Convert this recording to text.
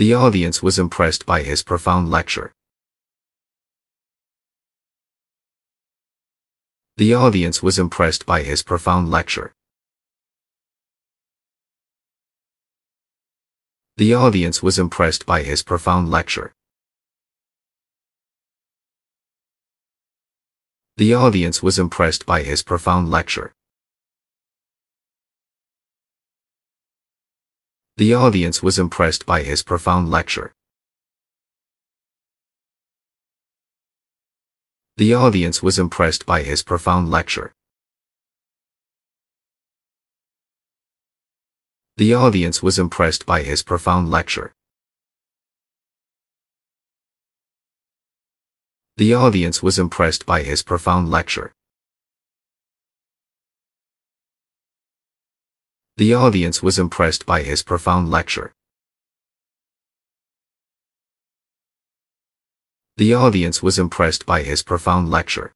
The audience was impressed by his profound lecture. The audience was impressed by his profound lecture. The audience was impressed by his profound lecture. The audience was impressed by his profound lecture. The audience was impressed by his profound lecture. The audience was impressed by his profound lecture. The audience was impressed by his profound lecture. The audience was impressed by his profound lecture. The audience was impressed by his profound lecture. The audience was impressed by his profound lecture.